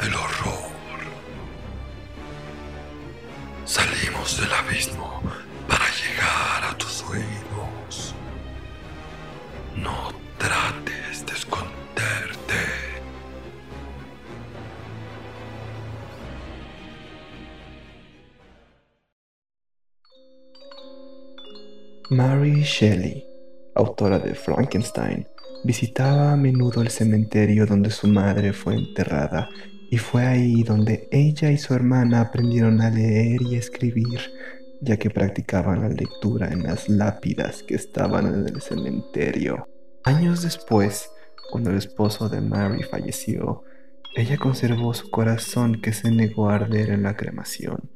del horror. Salimos del abismo para llegar a tus oídos. No trates de esconderte. Mary Shelley, autora de Frankenstein, visitaba a menudo el cementerio donde su madre fue enterrada y fue ahí donde ella y su hermana aprendieron a leer y escribir, ya que practicaban la lectura en las lápidas que estaban en el cementerio. Años después, cuando el esposo de Mary falleció, ella conservó su corazón que se negó a arder en la cremación.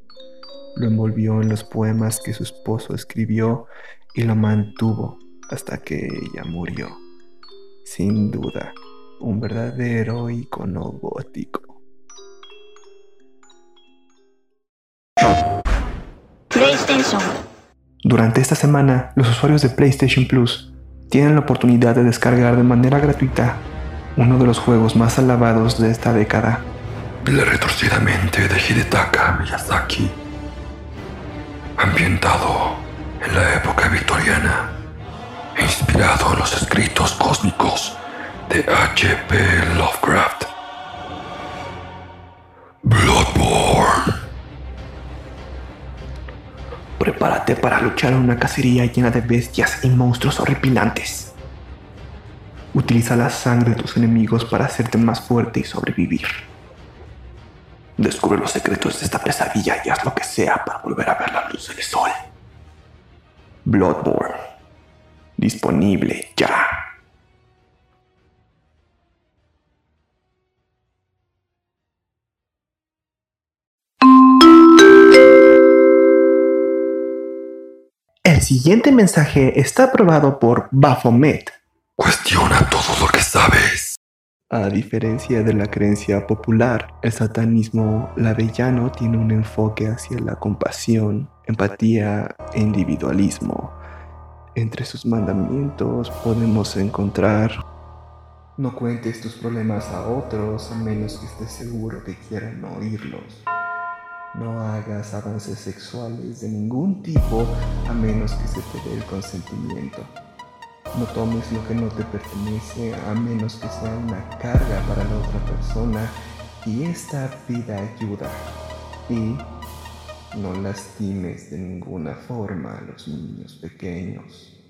Lo envolvió en los poemas que su esposo escribió y lo mantuvo hasta que ella murió. Sin duda, un verdadero icono gótico. PlayStation. Durante esta semana, los usuarios de PlayStation Plus tienen la oportunidad de descargar de manera gratuita uno de los juegos más alabados de esta década. La retorcida mente de Hidetaka Miyazaki. Ambientado en la época victoriana e inspirado en los escritos cósmicos de H.P. Lovecraft. Prepárate para luchar en una cacería llena de bestias y monstruos horripilantes. Utiliza la sangre de tus enemigos para hacerte más fuerte y sobrevivir. Descubre los secretos de esta pesadilla y haz lo que sea para volver a ver la luz del sol. Bloodborne. Disponible ya. Siguiente mensaje está aprobado por Baphomet. Cuestiona todo lo que sabes. A diferencia de la creencia popular, el satanismo lavellano tiene un enfoque hacia la compasión, empatía e individualismo. Entre sus mandamientos podemos encontrar no cuentes tus problemas a otros a menos que estés seguro que quieran oírlos. No hagas avances sexuales de ningún tipo a menos que se te dé el consentimiento. No tomes lo que no te pertenece a menos que sea una carga para la otra persona y esta vida ayuda. Y no lastimes de ninguna forma a los niños pequeños.